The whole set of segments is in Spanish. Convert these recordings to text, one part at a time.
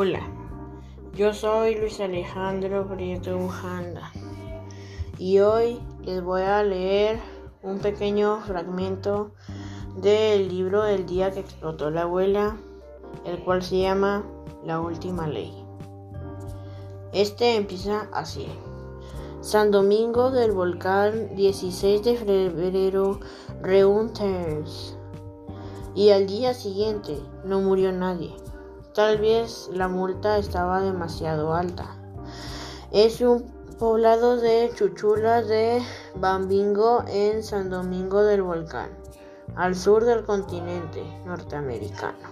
Hola, yo soy Luis Alejandro Prieto Ujanda y hoy les voy a leer un pequeño fragmento del libro El día que explotó la abuela, el cual se llama La última ley. Este empieza así. San Domingo del Volcán, 16 de febrero, Reunters. Y al día siguiente no murió nadie. Tal vez la multa estaba demasiado alta. Es un poblado de Chuchula de Bambingo en San Domingo del Volcán, al sur del continente norteamericano,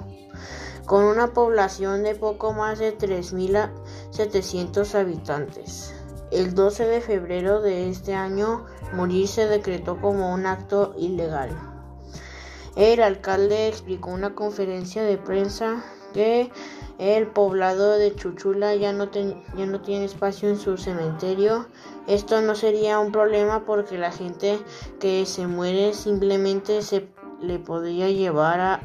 con una población de poco más de 3.700 habitantes. El 12 de febrero de este año, morir se decretó como un acto ilegal. El alcalde explicó una conferencia de prensa que el poblado de Chuchula ya no, ya no tiene espacio en su cementerio. Esto no sería un problema porque la gente que se muere simplemente se le podría llevar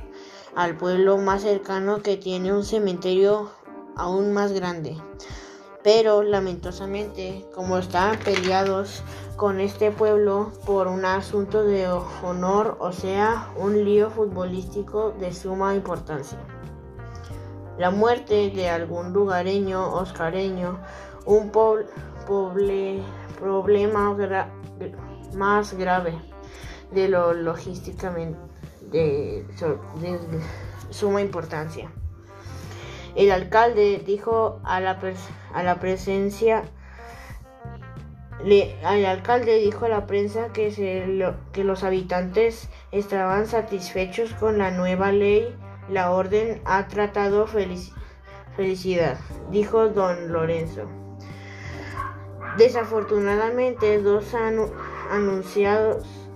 al pueblo más cercano que tiene un cementerio aún más grande. Pero lamentablemente, como están peleados con este pueblo por un asunto de honor, o sea, un lío futbolístico de suma importancia. La muerte de algún lugareño oscareño, un problema más grave de lo logísticamente de, suma importancia. El alcalde dijo a la, a la presencia le, el alcalde dijo a la prensa que, se, que los habitantes estaban satisfechos con la nueva ley la orden ha tratado felicidad, dijo don Lorenzo. Desafortunadamente, dos,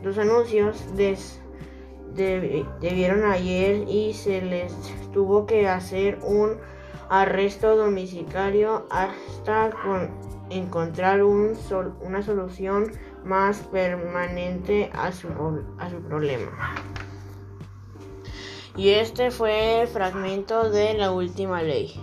dos anuncios debieron ayer y se les tuvo que hacer un arresto domiciliario hasta encontrar una solución más permanente a su problema. Y este fue el fragmento de la última ley.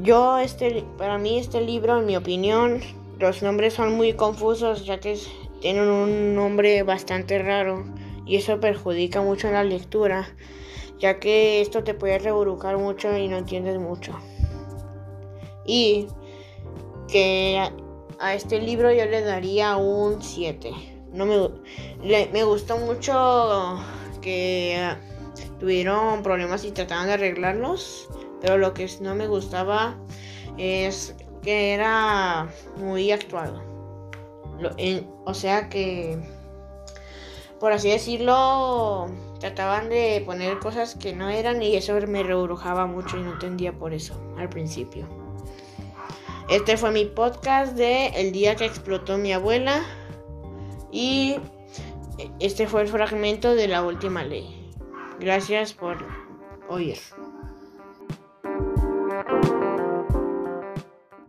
Yo, este, para mí este libro, en mi opinión, los nombres son muy confusos ya que tienen un nombre bastante raro y eso perjudica mucho la lectura, ya que esto te puede reburucar mucho y no entiendes mucho. Y que a, este libro yo le daría un 7. No me, me gustó mucho que tuvieron problemas y trataban de arreglarlos, pero lo que no me gustaba es que era muy actuado. o sea que, por así decirlo, trataban de poner cosas que no eran y eso me rebrujaba mucho y no entendía por eso al principio. Este fue mi podcast de El día que explotó mi abuela y este fue el fragmento de la última ley. Gracias por oír.